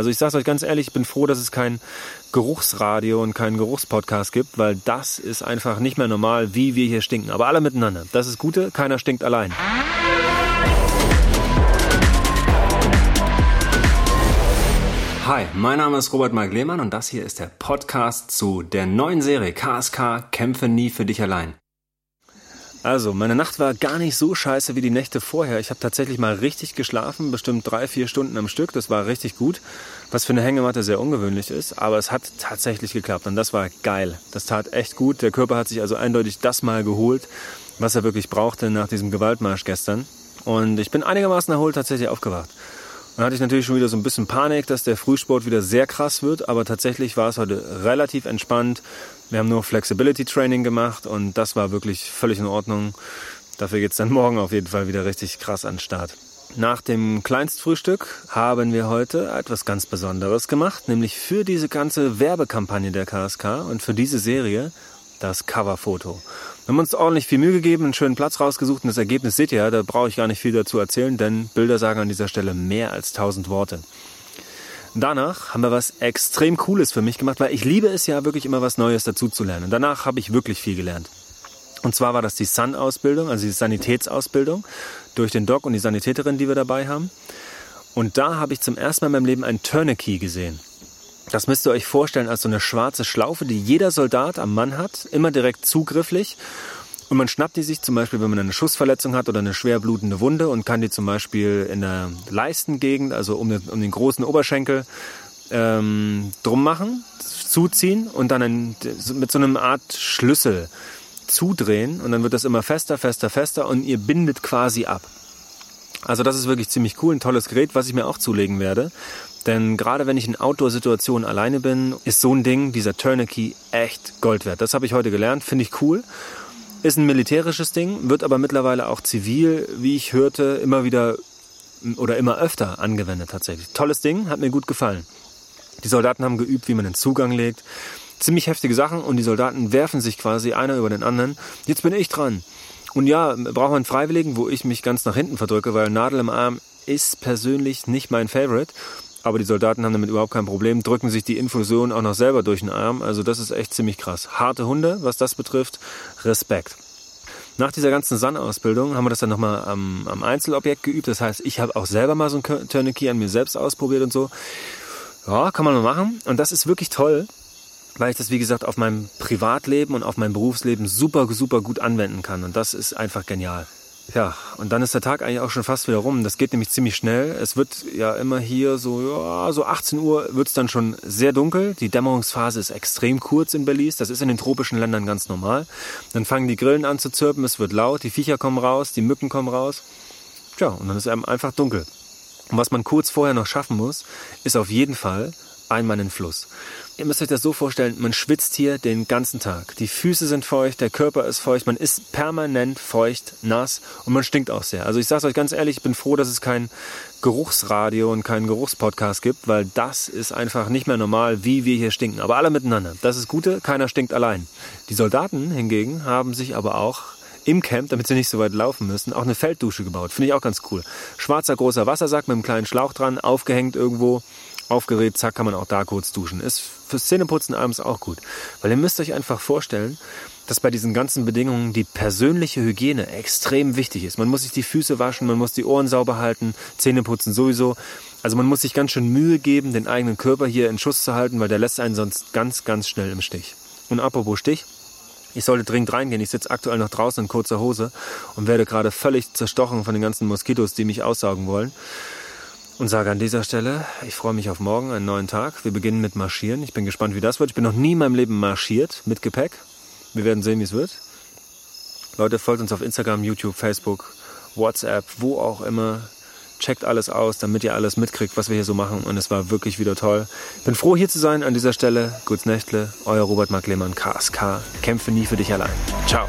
Also ich sage euch ganz ehrlich, ich bin froh, dass es kein Geruchsradio und keinen Geruchspodcast gibt, weil das ist einfach nicht mehr normal, wie wir hier stinken. Aber alle miteinander. Das ist Gute, keiner stinkt allein. Hi, mein Name ist Robert Mark Lehmann und das hier ist der Podcast zu der neuen Serie KSK Kämpfe nie für dich allein. Also, meine Nacht war gar nicht so scheiße wie die Nächte vorher. Ich habe tatsächlich mal richtig geschlafen, bestimmt drei, vier Stunden am Stück. Das war richtig gut, was für eine Hängematte sehr ungewöhnlich ist. Aber es hat tatsächlich geklappt und das war geil. Das tat echt gut. Der Körper hat sich also eindeutig das mal geholt, was er wirklich brauchte nach diesem Gewaltmarsch gestern. Und ich bin einigermaßen erholt tatsächlich aufgewacht. Dann hatte ich natürlich schon wieder so ein bisschen Panik, dass der Frühsport wieder sehr krass wird, aber tatsächlich war es heute relativ entspannt. Wir haben nur Flexibility Training gemacht und das war wirklich völlig in Ordnung. Dafür geht es dann morgen auf jeden Fall wieder richtig krass an den Start. Nach dem Kleinstfrühstück haben wir heute etwas ganz Besonderes gemacht, nämlich für diese ganze Werbekampagne der KSK und für diese Serie das Coverfoto. Wir haben uns ordentlich viel Mühe gegeben, einen schönen Platz rausgesucht und das Ergebnis seht ihr ja, da brauche ich gar nicht viel dazu erzählen, denn Bilder sagen an dieser Stelle mehr als tausend Worte. Danach haben wir was extrem Cooles für mich gemacht, weil ich liebe es ja wirklich immer was Neues dazu zu lernen. Danach habe ich wirklich viel gelernt. Und zwar war das die Sun-Ausbildung, also die Sanitätsausbildung durch den Doc und die Sanitäterin, die wir dabei haben. Und da habe ich zum ersten Mal in meinem Leben ein Tourniquet gesehen. Das müsst ihr euch vorstellen als so eine schwarze Schlaufe, die jeder Soldat am Mann hat, immer direkt zugrifflich. Und man schnappt die sich zum Beispiel, wenn man eine Schussverletzung hat oder eine schwer blutende Wunde und kann die zum Beispiel in der Leistengegend, also um den, um den großen Oberschenkel, ähm, drum machen, zuziehen und dann ein, mit so einem Art Schlüssel zudrehen und dann wird das immer fester, fester, fester und ihr bindet quasi ab. Also das ist wirklich ziemlich cool, ein tolles Gerät, was ich mir auch zulegen werde. Denn gerade wenn ich in Outdoor-Situationen alleine bin, ist so ein Ding, dieser Tourniquet, echt Gold wert. Das habe ich heute gelernt, finde ich cool. Ist ein militärisches Ding, wird aber mittlerweile auch zivil, wie ich hörte, immer wieder oder immer öfter angewendet tatsächlich. Tolles Ding, hat mir gut gefallen. Die Soldaten haben geübt, wie man den Zugang legt. Ziemlich heftige Sachen und die Soldaten werfen sich quasi einer über den anderen. Jetzt bin ich dran. Und ja, braucht man Freiwilligen, wo ich mich ganz nach hinten verdrücke, weil Nadel im Arm ist persönlich nicht mein Favorite. Aber die Soldaten haben damit überhaupt kein Problem, drücken sich die Infusion auch noch selber durch den Arm. Also das ist echt ziemlich krass. Harte Hunde, was das betrifft, Respekt. Nach dieser ganzen Sun-Ausbildung haben wir das dann nochmal am, am Einzelobjekt geübt. Das heißt, ich habe auch selber mal so ein Tourniquet an mir selbst ausprobiert und so. Ja, kann man mal machen. Und das ist wirklich toll, weil ich das, wie gesagt, auf meinem Privatleben und auf meinem Berufsleben super, super gut anwenden kann. Und das ist einfach genial. Ja, und dann ist der Tag eigentlich auch schon fast wieder rum. Das geht nämlich ziemlich schnell. Es wird ja immer hier so, ja, so 18 Uhr wird es dann schon sehr dunkel. Die Dämmerungsphase ist extrem kurz in Belize. Das ist in den tropischen Ländern ganz normal. Dann fangen die Grillen an zu zirpen, es wird laut, die Viecher kommen raus, die Mücken kommen raus. Tja, und dann ist einem einfach dunkel. Und was man kurz vorher noch schaffen muss, ist auf jeden Fall einmal einen Fluss. Ihr müsst euch das so vorstellen, man schwitzt hier den ganzen Tag. Die Füße sind feucht, der Körper ist feucht, man ist permanent feucht, nass und man stinkt auch sehr. Also ich sage euch ganz ehrlich, ich bin froh, dass es kein Geruchsradio und keinen Geruchspodcast gibt, weil das ist einfach nicht mehr normal, wie wir hier stinken. Aber alle miteinander. Das ist Gute, keiner stinkt allein. Die Soldaten hingegen haben sich aber auch im Camp, damit sie nicht so weit laufen müssen, auch eine Felddusche gebaut. Finde ich auch ganz cool. Schwarzer großer Wassersack mit einem kleinen Schlauch dran, aufgehängt irgendwo aufgeregt, zack, kann man auch da kurz duschen. Ist fürs Zähneputzen abends auch gut. Weil ihr müsst euch einfach vorstellen, dass bei diesen ganzen Bedingungen die persönliche Hygiene extrem wichtig ist. Man muss sich die Füße waschen, man muss die Ohren sauber halten, Zähne putzen sowieso. Also man muss sich ganz schön Mühe geben, den eigenen Körper hier in Schuss zu halten, weil der lässt einen sonst ganz, ganz schnell im Stich. Und apropos Stich, ich sollte dringend reingehen. Ich sitze aktuell noch draußen in kurzer Hose und werde gerade völlig zerstochen von den ganzen Moskitos, die mich aussaugen wollen und sage an dieser Stelle, ich freue mich auf morgen, einen neuen Tag. Wir beginnen mit Marschieren. Ich bin gespannt, wie das wird. Ich bin noch nie in meinem Leben marschiert mit Gepäck. Wir werden sehen, wie es wird. Leute, folgt uns auf Instagram, YouTube, Facebook, WhatsApp, wo auch immer. Checkt alles aus, damit ihr alles mitkriegt, was wir hier so machen. Und es war wirklich wieder toll. Bin froh, hier zu sein an dieser Stelle. Gutes Nächtle, euer Robert Mark Lehmann, KSK. Kämpfe nie für dich allein. Ciao.